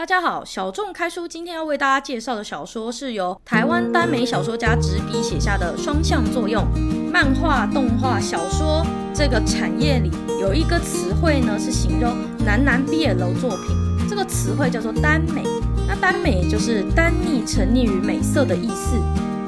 大家好，小众开书今天要为大家介绍的小说是由台湾耽美小说家执笔写下的《双向作用》。漫画、动画、小说这个产业里有一个词汇呢，是形容男男 BL 作品，这个词汇叫做耽美。那耽美就是耽溺、沉溺于美色的意思，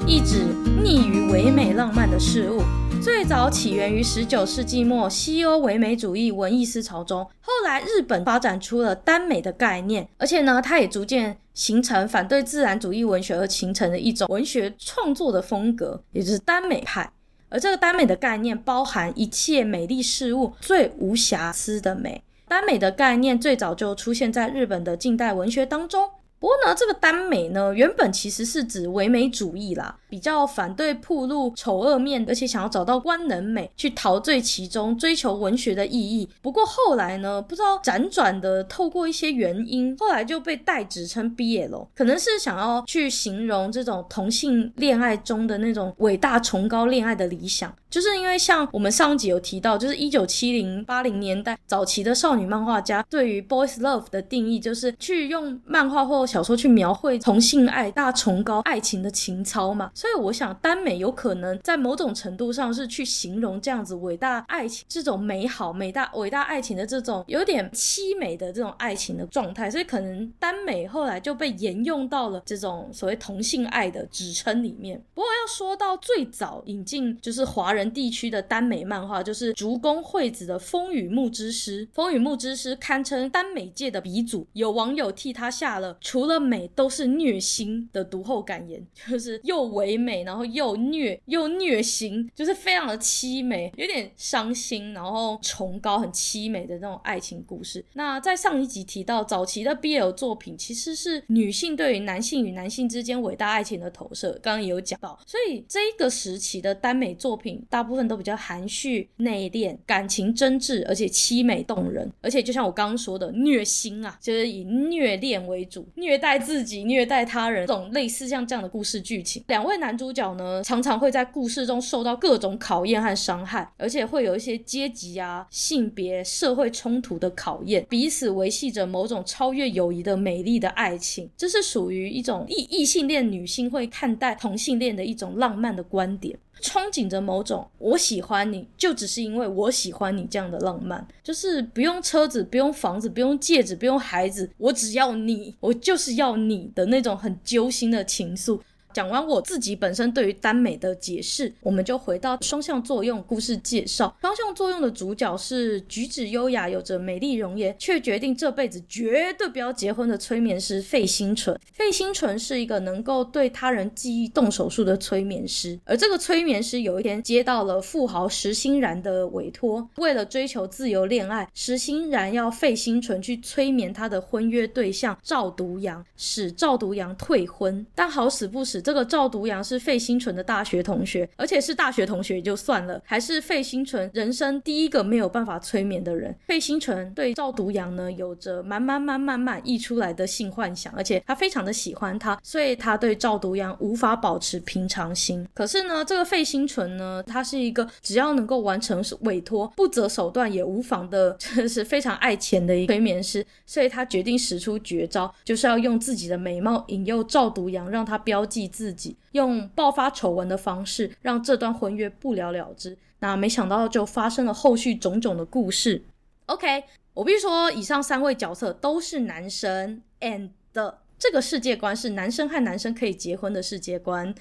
意指溺于唯美浪漫的事物。最早起源于十九世纪末西欧唯美主义文艺思潮中，后来日本发展出了耽美的概念，而且呢，它也逐渐形成反对自然主义文学而形成的一种文学创作的风格，也就是耽美派。而这个耽美的概念包含一切美丽事物最无瑕疵的美。耽美的概念最早就出现在日本的近代文学当中。不过呢，这个耽美呢，原本其实是指唯美主义啦，比较反对暴露丑恶面，而且想要找到观能美，去陶醉其中，追求文学的意义。不过后来呢，不知道辗转的透过一些原因，后来就被代指称 BL，可能是想要去形容这种同性恋爱中的那种伟大崇高恋爱的理想。就是因为像我们上集有提到，就是一九七零八零年代早期的少女漫画家对于 boys love 的定义，就是去用漫画或小说去描绘同性爱大崇高爱情的情操嘛。所以我想耽美有可能在某种程度上是去形容这样子伟大爱情这种美好、美大伟大爱情的这种有点凄美的这种爱情的状态。所以可能耽美后来就被沿用到了这种所谓同性爱的指称里面。不过要说到最早引进就是华人。地区的耽美漫画就是竹宫惠子的《风雨木之诗》，《风雨木之诗》堪称耽美界的鼻祖，有网友替他下了除了美都是虐心的读后感言，就是又唯美，然后又虐又虐心，就是非常的凄美，有点伤心，然后崇高很凄美的那种爱情故事。那在上一集提到，早期的 BL 作品其实是女性对于男性与男性之间伟大爱情的投射，刚刚也有讲到，所以这个时期的耽美作品。大部分都比较含蓄、内敛、感情真挚，而且凄美动人。而且就像我刚刚说的，虐心啊，就是以虐恋为主，虐待自己、虐待他人，这种类似像这样的故事剧情。两位男主角呢，常常会在故事中受到各种考验和伤害，而且会有一些阶级啊、性别、社会冲突的考验，彼此维系着某种超越友谊的美丽的爱情。这是属于一种异异性恋女性会看待同性恋的一种浪漫的观点。憧憬着某种我喜欢你，就只是因为我喜欢你这样的浪漫，就是不用车子，不用房子，不用戒指，不用孩子，我只要你，我就是要你的那种很揪心的情愫。讲完我自己本身对于耽美的解释，我们就回到双向作用故事介绍。双向作用的主角是举止优雅、有着美丽容颜，却决定这辈子绝对不要结婚的催眠师费心纯。费心纯是一个能够对他人记忆动手术的催眠师，而这个催眠师有一天接到了富豪石欣然的委托，为了追求自由恋爱，石欣然要费心纯去催眠他的婚约对象赵独阳，使赵独阳退婚。但好死不死。这个赵独阳是费心纯的大学同学，而且是大学同学也就算了，还是费心纯人生第一个没有办法催眠的人。费心纯对赵独阳呢，有着满满满满满溢出来的性幻想，而且他非常的喜欢他，所以他对赵独阳无法保持平常心。可是呢，这个费心纯呢，他是一个只要能够完成委托，不择手段也无妨的，就是非常爱钱的一个催眠师，所以他决定使出绝招，就是要用自己的美貌引诱赵独阳，让他标记。自己用爆发丑闻的方式让这段婚约不了了之，那没想到就发生了后续种种的故事。OK，我必须说，以上三位角色都是男生，and 这个世界观是男生和男生可以结婚的世界观。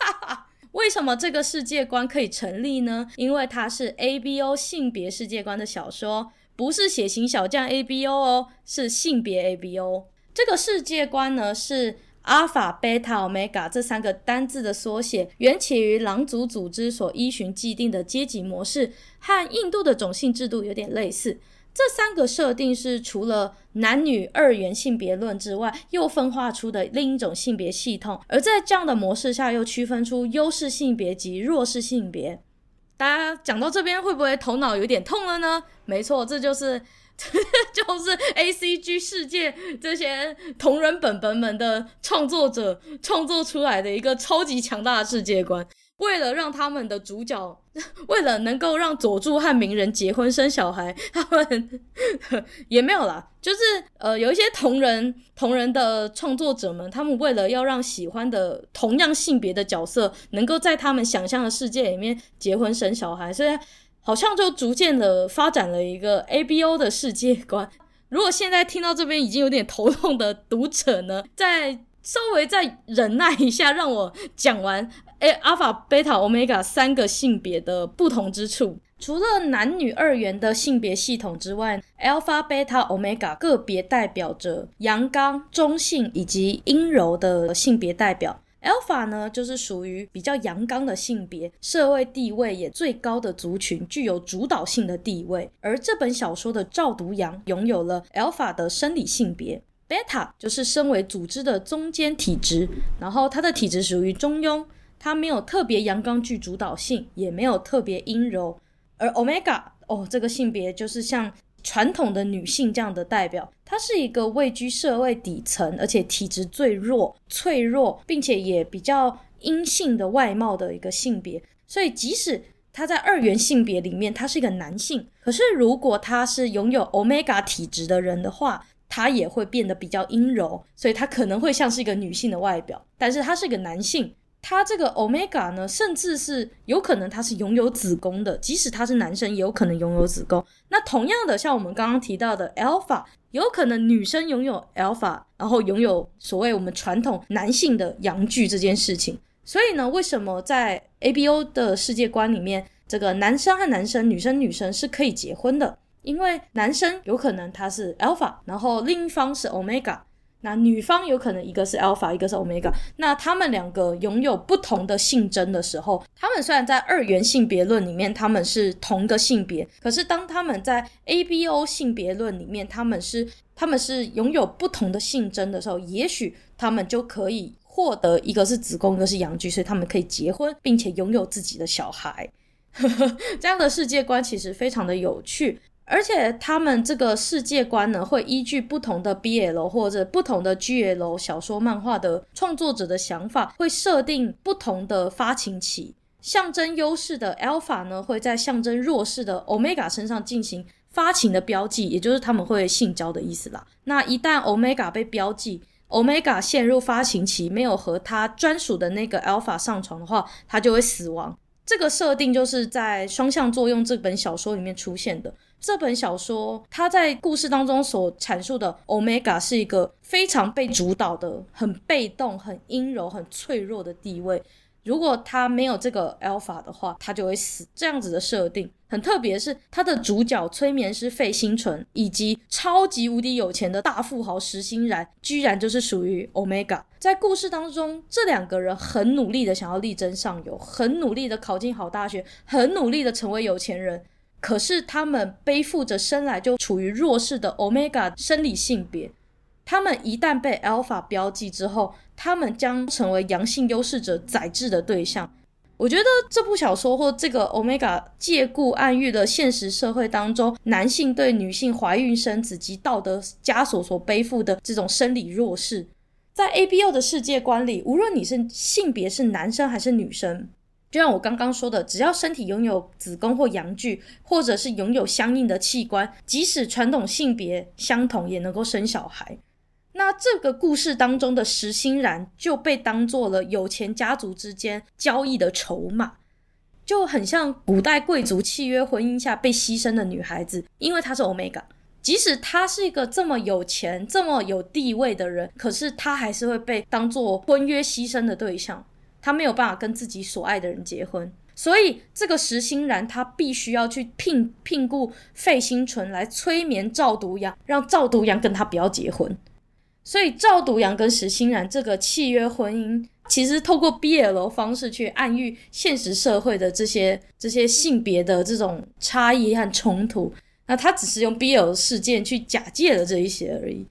为什么这个世界观可以成立呢？因为它是 ABO 性别世界观的小说，不是血型小将 ABO 哦，是性别 ABO。这个世界观呢是。阿尔法、贝塔、欧米伽这三个单字的缩写，缘起于狼族组织所依循既定的阶级模式，和印度的种姓制度有点类似。这三个设定是除了男女二元性别论之外，又分化出的另一种性别系统。而在这样的模式下，又区分出优势性别及弱势性别。大家讲到这边，会不会头脑有点痛了呢？没错，这就是。就是 A C G 世界这些同人本本们的创作者创作出来的一个超级强大的世界观。为了让他们的主角，为了能够让佐助和鸣人结婚生小孩，他们也没有啦。就是呃，有一些同人同人的创作者们，他们为了要让喜欢的同样性别的角色能够在他们想象的世界里面结婚生小孩，所以好像就逐渐的发展了一个 ABO 的世界观。如果现在听到这边已经有点头痛的读者呢，在稍微再忍耐一下，让我讲完。诶 a l p h a Beta、Omega 三个性别的不同之处，除了男女二元的性别系统之外，Alpha、Beta、Omega 个别代表着阳刚、中性以及阴柔的性别代表。Alpha 呢，就是属于比较阳刚的性别，社会地位也最高的族群，具有主导性的地位。而这本小说的赵独阳拥有了 Alpha 的生理性别，Beta 就是身为组织的中间体质，然后它的体质属于中庸。它没有特别阳刚具主导性，也没有特别阴柔，而 Omega 哦，这个性别就是像传统的女性这样的代表，她是一个位居社会底层，而且体质最弱、脆弱，并且也比较阴性的外貌的一个性别。所以，即使他在二元性别里面，他是一个男性，可是如果他是拥有 Omega 体质的人的话，他也会变得比较阴柔，所以他可能会像是一个女性的外表，但是他是一个男性。他这个 Omega 呢，甚至是有可能他是拥有子宫的，即使他是男生，也有可能拥有子宫。那同样的，像我们刚刚提到的 Alpha，有可能女生拥有 Alpha，然后拥有所谓我们传统男性的阳具这件事情。所以呢，为什么在 ABO 的世界观里面，这个男生和男生、女生女生是可以结婚的？因为男生有可能他是 Alpha，然后另一方是 Omega。那女方有可能一个是 alpha，一个是 omega，那他们两个拥有不同的性征的时候，他们虽然在二元性别论里面他们是同个性别，可是当他们在 abo 性别论里面，他们是他们是拥有不同的性征的时候，也许他们就可以获得一个是子宫，一个是阳具，所以他们可以结婚，并且拥有自己的小孩。这样的世界观其实非常的有趣。而且他们这个世界观呢，会依据不同的 BL 或者不同的 GL 小说漫画的创作者的想法，会设定不同的发情期。象征优势的 Alpha 呢，会在象征弱势的 Omega 身上进行发情的标记，也就是他们会性交的意思啦。那一旦 Omega 被标记，Omega 陷入发情期，没有和他专属的那个 Alpha 上床的话，他就会死亡。这个设定就是在《双向作用》这本小说里面出现的。这本小说，它在故事当中所阐述的 Omega 是一个非常被主导的、很被动、很阴柔、很脆弱的地位。如果他没有这个 Alpha 的话，他就会死。这样子的设定很特别，是他的主角催眠师费星纯以及超级无敌有钱的大富豪石欣然，居然就是属于 Omega。在故事当中，这两个人很努力的想要力争上游，很努力的考进好大学，很努力的成为有钱人。可是他们背负着生来就处于弱势的 Omega 生理性别，他们一旦被 Alpha 标记之后，他们将成为阳性优势者宰制的对象。我觉得这部小说或这个 Omega 借故暗喻了现实社会当中男性对女性怀孕生子及道德枷锁所背负的这种生理弱势。在 ABO 的世界观里，无论你是性别是男生还是女生。就像我刚刚说的，只要身体拥有子宫或阳具，或者是拥有相应的器官，即使传统性别相同，也能够生小孩。那这个故事当中的石欣然就被当做了有钱家族之间交易的筹码，就很像古代贵族契约婚姻下被牺牲的女孩子，因为她是 Omega，即使她是一个这么有钱、这么有地位的人，可是她还是会被当做婚约牺牲的对象。他没有办法跟自己所爱的人结婚，所以这个石欣然他必须要去聘聘雇费星纯来催眠赵独阳，让赵独阳跟他不要结婚。所以赵独阳跟石欣然这个契约婚姻，其实透过 BL 方式去暗喻现实社会的这些这些性别的这种差异和冲突。那他只是用 BL 事件去假借了这一些而已。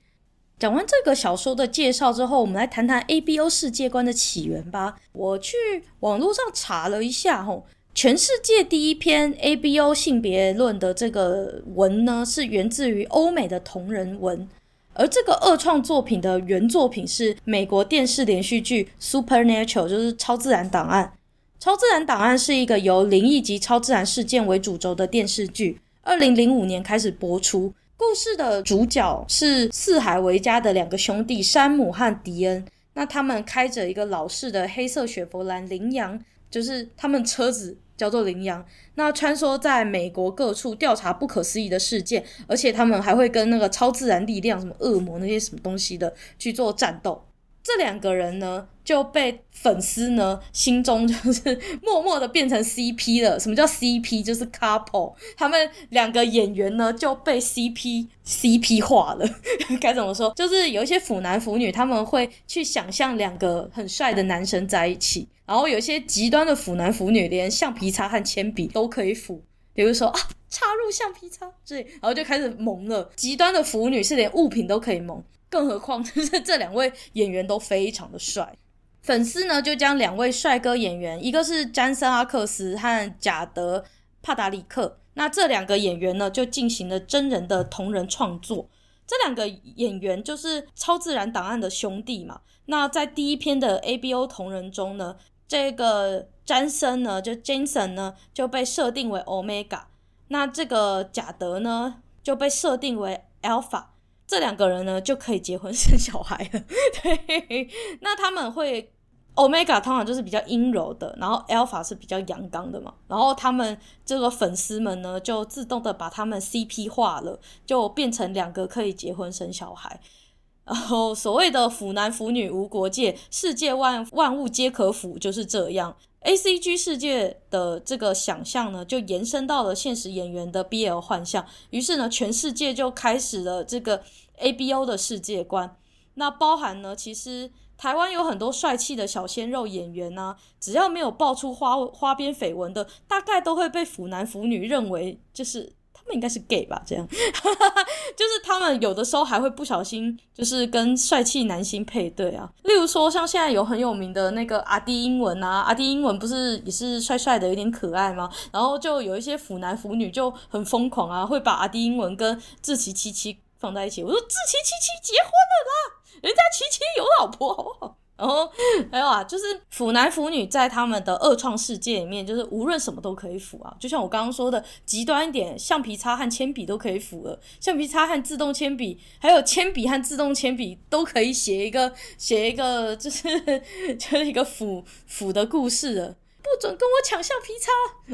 讲完这个小说的介绍之后，我们来谈谈 ABO 世界观的起源吧。我去网络上查了一下，吼，全世界第一篇 ABO 性别论的这个文呢，是源自于欧美的同人文，而这个二创作品的原作品是美国电视连续剧《Supernatural》，就是超自然档案。超自然档案是一个由灵异及超自然事件为主轴的电视剧，二零零五年开始播出。故事的主角是四海为家的两个兄弟山姆和迪恩。那他们开着一个老式的黑色雪佛兰羚羊，就是他们车子叫做羚羊。那穿梭在美国各处调查不可思议的事件，而且他们还会跟那个超自然力量，什么恶魔那些什么东西的去做战斗。这两个人呢，就被粉丝呢心中就是 默默的变成 CP 了。什么叫 CP？就是 couple。他们两个演员呢就被 CP CP 化了。该怎么说？就是有一些腐男腐女，他们会去想象两个很帅的男生在一起。然后有一些极端的腐男腐女，连橡皮擦和铅笔都可以腐。比如说啊，插入橡皮擦，对，然后就开始萌了。极端的腐女是连物品都可以萌。更何况，就是这两位演员都非常的帅，粉丝呢就将两位帅哥演员，一个是詹森阿克斯和贾德帕达里克，那这两个演员呢就进行了真人的同人创作。这两个演员就是超自然档案的兄弟嘛。那在第一篇的 ABO 同人中呢，这个詹森呢就 Jason 呢就被设定为 Omega，那这个贾德呢就被设定为 Alpha。这两个人呢就可以结婚生小孩了，对。那他们会，Omega 通常就是比较阴柔的，然后 Alpha 是比较阳刚的嘛。然后他们这个粉丝们呢就自动的把他们 CP 化了，就变成两个可以结婚生小孩。然后所谓的腐男腐女无国界，世界万万物皆可腐，就是这样。ACG 世界的这个想象呢，就延伸到了现实演员的 BL 幻象，于是呢，全世界就开始了这个 ABO 的世界观。那包含呢，其实台湾有很多帅气的小鲜肉演员啊，只要没有爆出花花边绯闻的，大概都会被腐男腐女认为就是。那应该是 gay 吧，这样，就是他们有的时候还会不小心，就是跟帅气男星配对啊。例如说，像现在有很有名的那个阿滴英文啊，阿滴英文不是也是帅帅的，有点可爱吗？然后就有一些腐男腐女就很疯狂啊，会把阿滴英文跟志祺七七放在一起。我说志祺七七结婚了啦，人家七七有老婆，好不好？然后还有啊，就是腐男腐女在他们的二创世界里面，就是无论什么都可以腐啊。就像我刚刚说的，极端一点，橡皮擦和铅笔都可以腐了。橡皮擦和自动铅笔，还有铅笔和自动铅笔都可以写一个写一个，就是 就是一个腐腐的故事了。不准跟我抢橡皮擦，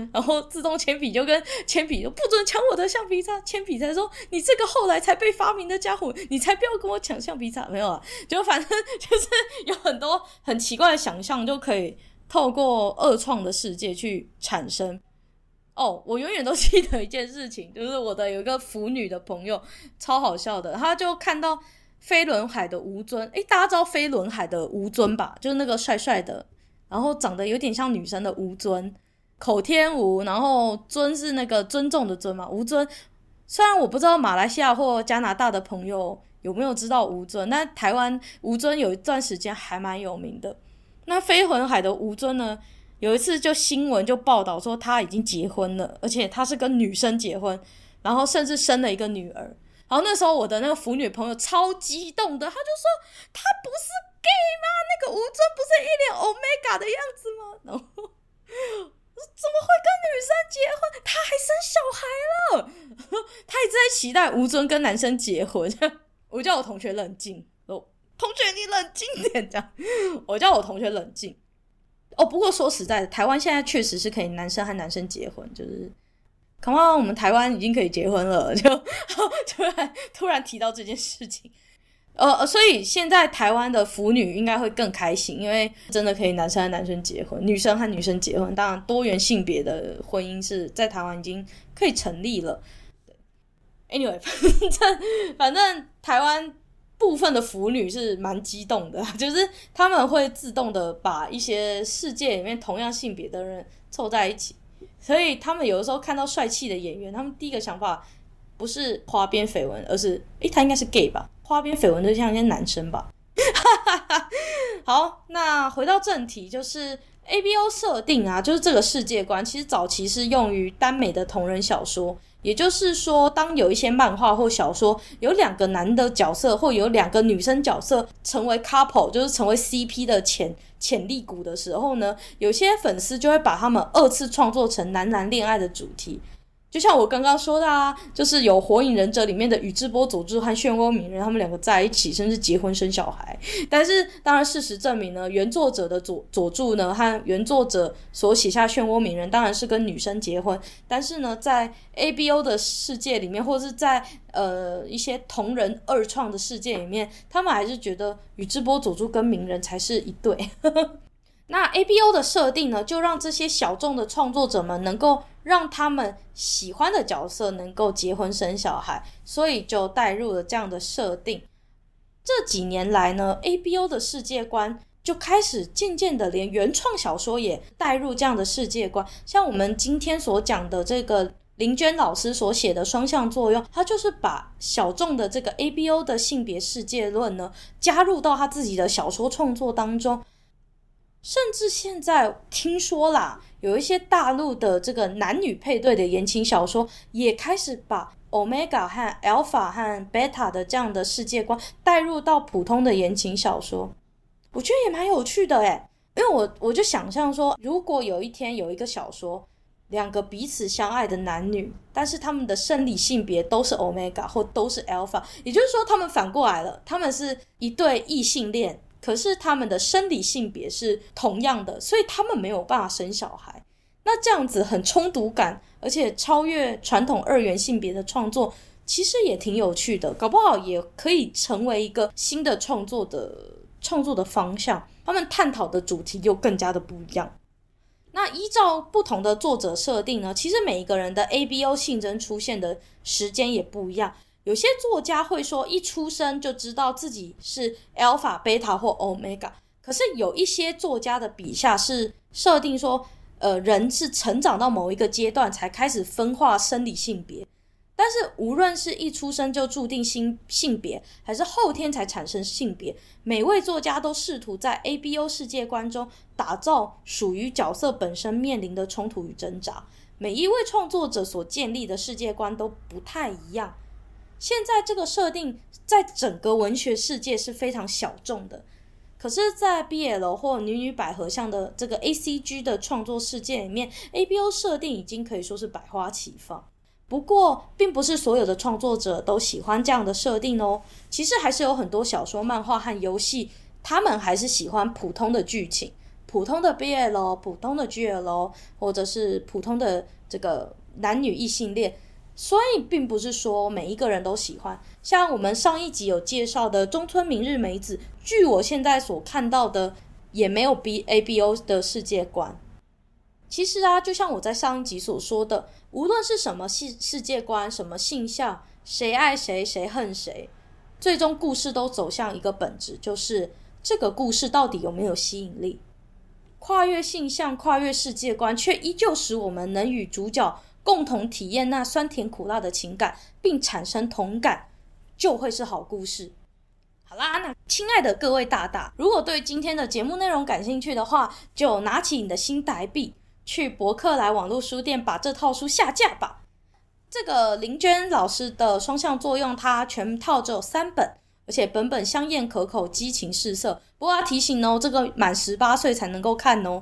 然后自动铅笔就跟铅笔说不准抢我的橡皮擦，铅笔才说你这个后来才被发明的家伙，你才不要跟我抢橡皮擦。没有啊，就反正就是有很多很奇怪的想象，就可以透过二创的世界去产生。哦，我永远都记得一件事情，就是我的有一个腐女的朋友，超好笑的，他就看到飞轮海的吴尊，诶，大家知道飞轮海的吴尊吧？就是那个帅帅的。然后长得有点像女生的吴尊，口天吴，然后尊是那个尊重的尊嘛。吴尊，虽然我不知道马来西亚或加拿大的朋友有没有知道吴尊，但台湾吴尊有一段时间还蛮有名的。那飞魂海的吴尊呢，有一次就新闻就报道说他已经结婚了，而且他是跟女生结婚，然后甚至生了一个女儿。然后那时候我的那个腐女朋友超激动的，他就说他不是。Gay 吗？那个吴尊不是一脸 Omega 的样子吗？然 后怎么会跟女生结婚？他还生小孩了。他一直在期待吴尊跟男生结婚。我叫我同学冷静，哦，同学你冷静点，这样。我叫我同学冷静。哦，不过说实在的，台湾现在确实是可以男生和男生结婚，就是，come on，我们台湾已经可以结婚了，就突然突然提到这件事情。呃，所以现在台湾的腐女应该会更开心，因为真的可以男生和男生结婚，女生和女生结婚。当然，多元性别的婚姻是在台湾已经可以成立了。Anyway，反正 反正台湾部分的腐女是蛮激动的，就是他们会自动的把一些世界里面同样性别的人凑在一起，所以他们有的时候看到帅气的演员，他们第一个想法不是花边绯闻，而是诶，他应该是 gay 吧。花边绯闻就像一些男生吧，好，那回到正题，就是 ABO 设定啊，就是这个世界观，其实早期是用于耽美的同人小说。也就是说，当有一些漫画或小说有两个男的角色，或有两个女生角色成为 couple，就是成为 CP 的潜潜力股的时候呢，有些粉丝就会把他们二次创作成男男恋爱的主题。就像我刚刚说的啊，就是有《火影忍者》里面的宇智波佐助和漩涡鸣人，他们两个在一起，甚至结婚生小孩。但是，当然事实证明呢，原作者的佐佐助呢和原作者所写下漩涡鸣人，当然是跟女生结婚。但是呢，在 ABO 的世界里面，或者是在呃一些同人二创的世界里面，他们还是觉得宇智波佐助跟鸣人才是一对。那 ABO 的设定呢，就让这些小众的创作者们能够让他们喜欢的角色能够结婚生小孩，所以就带入了这样的设定。这几年来呢，ABO 的世界观就开始渐渐的连原创小说也带入这样的世界观。像我们今天所讲的这个林娟老师所写的《双向作用》，他就是把小众的这个 ABO 的性别世界论呢，加入到他自己的小说创作当中。甚至现在听说啦，有一些大陆的这个男女配对的言情小说，也开始把 Omega 和 Alpha 和 Beta 的这样的世界观带入到普通的言情小说。我觉得也蛮有趣的诶，因为我我就想象说，如果有一天有一个小说，两个彼此相爱的男女，但是他们的生理性别都是 Omega 或都是 Alpha，也就是说他们反过来了，他们是一对异性恋。可是他们的生理性别是同样的，所以他们没有办法生小孩。那这样子很冲突感，而且超越传统二元性别的创作，其实也挺有趣的。搞不好也可以成为一个新的创作的创作的方向。他们探讨的主题又更加的不一样。那依照不同的作者设定呢，其实每一个人的 ABO 性征出现的时间也不一样。有些作家会说，一出生就知道自己是 alpha、beta 或 omega。可是有一些作家的笔下是设定说，呃，人是成长到某一个阶段才开始分化生理性别。但是无论是一出生就注定性性别，还是后天才产生性别，每位作家都试图在 ABO 世界观中打造属于角色本身面临的冲突与挣扎。每一位创作者所建立的世界观都不太一样。现在这个设定在整个文学世界是非常小众的，可是，在 BL 或女女百合像的这个 ACG 的创作世界里面，ABO 设定已经可以说是百花齐放。不过，并不是所有的创作者都喜欢这样的设定哦。其实还是有很多小说、漫画和游戏，他们还是喜欢普通的剧情、普通的 BL、普通的 GL，或者是普通的这个男女异性恋。所以并不是说每一个人都喜欢，像我们上一集有介绍的中村明日美子，据我现在所看到的，也没有 B A B O 的世界观。其实啊，就像我在上一集所说的，无论是什么世世界观、什么性向，谁爱谁，谁恨谁，最终故事都走向一个本质，就是这个故事到底有没有吸引力？跨越性向、跨越世界观，却依旧使我们能与主角。共同体验那酸甜苦辣的情感，并产生同感，就会是好故事。好啦，那亲爱的各位大大，如果对今天的节目内容感兴趣的话，就拿起你的新台币，去博客来网络书店把这套书下架吧。这个林娟老师的双向作用，它全套只有三本，而且本本香艳可口，激情四射。不过要提醒哦，这个满十八岁才能够看哦。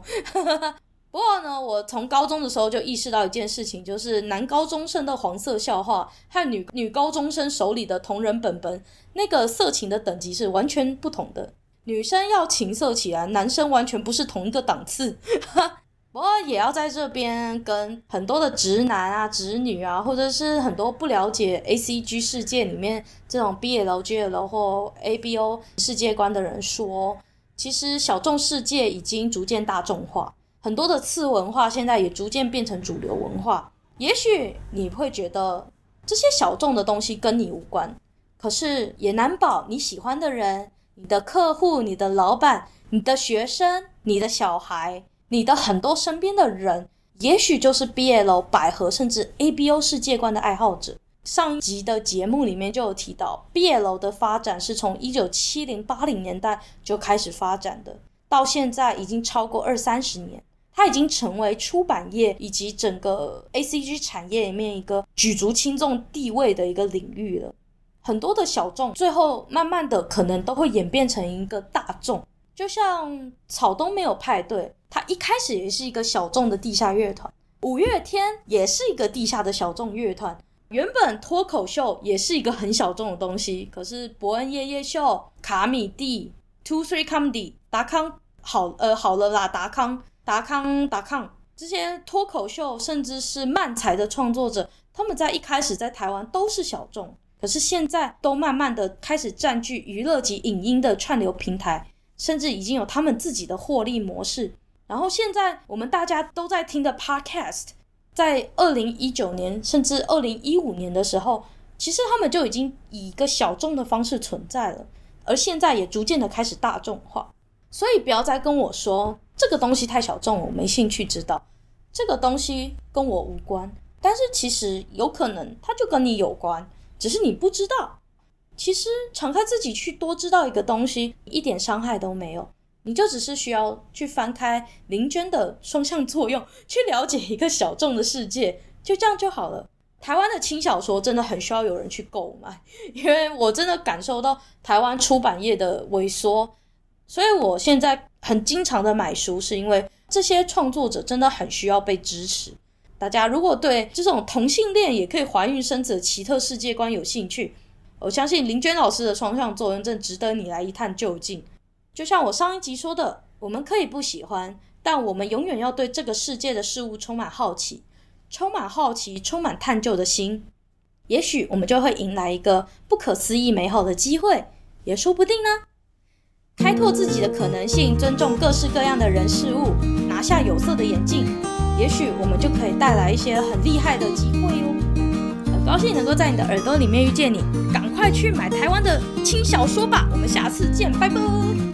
不过呢，我从高中的时候就意识到一件事情，就是男高中生的黄色笑话和女女高中生手里的同人本本，那个色情的等级是完全不同的。女生要情色起来，男生完全不是同一个档次。不过也要在这边跟很多的直男啊、直女啊，或者是很多不了解 ACG 世界里面这种 BL、GL 或 ABO 世界观的人说，其实小众世界已经逐渐大众化。很多的次文化现在也逐渐变成主流文化。也许你会觉得这些小众的东西跟你无关，可是也难保你喜欢的人、你的客户、你的老板、你的学生、你的小孩、你的很多身边的人，也许就是 BL、百合甚至 ABO 世界观的爱好者。上一集的节目里面就有提到，BL 的发展是从一九七零八零年代就开始发展的。到现在已经超过二三十年，它已经成为出版业以及整个 ACG 产业里面一个举足轻重地位的一个领域了。很多的小众，最后慢慢的可能都会演变成一个大众。就像草东没有派对，它一开始也是一个小众的地下乐团；五月天也是一个地下的小众乐团。原本脱口秀也是一个很小众的东西，可是伯恩夜夜秀、卡米蒂、Two Three Comedy、达康好呃好了啦，达康达康达康这些脱口秀甚至是漫才的创作者，他们在一开始在台湾都是小众，可是现在都慢慢的开始占据娱乐及影音的串流平台，甚至已经有他们自己的获利模式。然后现在我们大家都在听的 Podcast。在二零一九年甚至二零一五年的时候，其实他们就已经以一个小众的方式存在了，而现在也逐渐的开始大众化。所以不要再跟我说这个东西太小众，我没兴趣知道。这个东西跟我无关，但是其实有可能它就跟你有关，只是你不知道。其实敞开自己去多知道一个东西，一点伤害都没有。你就只是需要去翻开林娟的双向作用，去了解一个小众的世界，就这样就好了。台湾的轻小说真的很需要有人去购买，因为我真的感受到台湾出版业的萎缩，所以我现在很经常的买书，是因为这些创作者真的很需要被支持。大家如果对这种同性恋也可以怀孕生子的奇特世界观有兴趣，我相信林娟老师的双向作用正值得你来一探究竟。就像我上一集说的，我们可以不喜欢，但我们永远要对这个世界的事物充满好奇，充满好奇，充满探究的心。也许我们就会迎来一个不可思议美好的机会，也说不定呢。开拓自己的可能性，尊重各式各样的人事物，拿下有色的眼镜，也许我们就可以带来一些很厉害的机会哟。很高兴能够在你的耳朵里面遇见你，赶快去买台湾的轻小说吧。我们下次见，拜拜。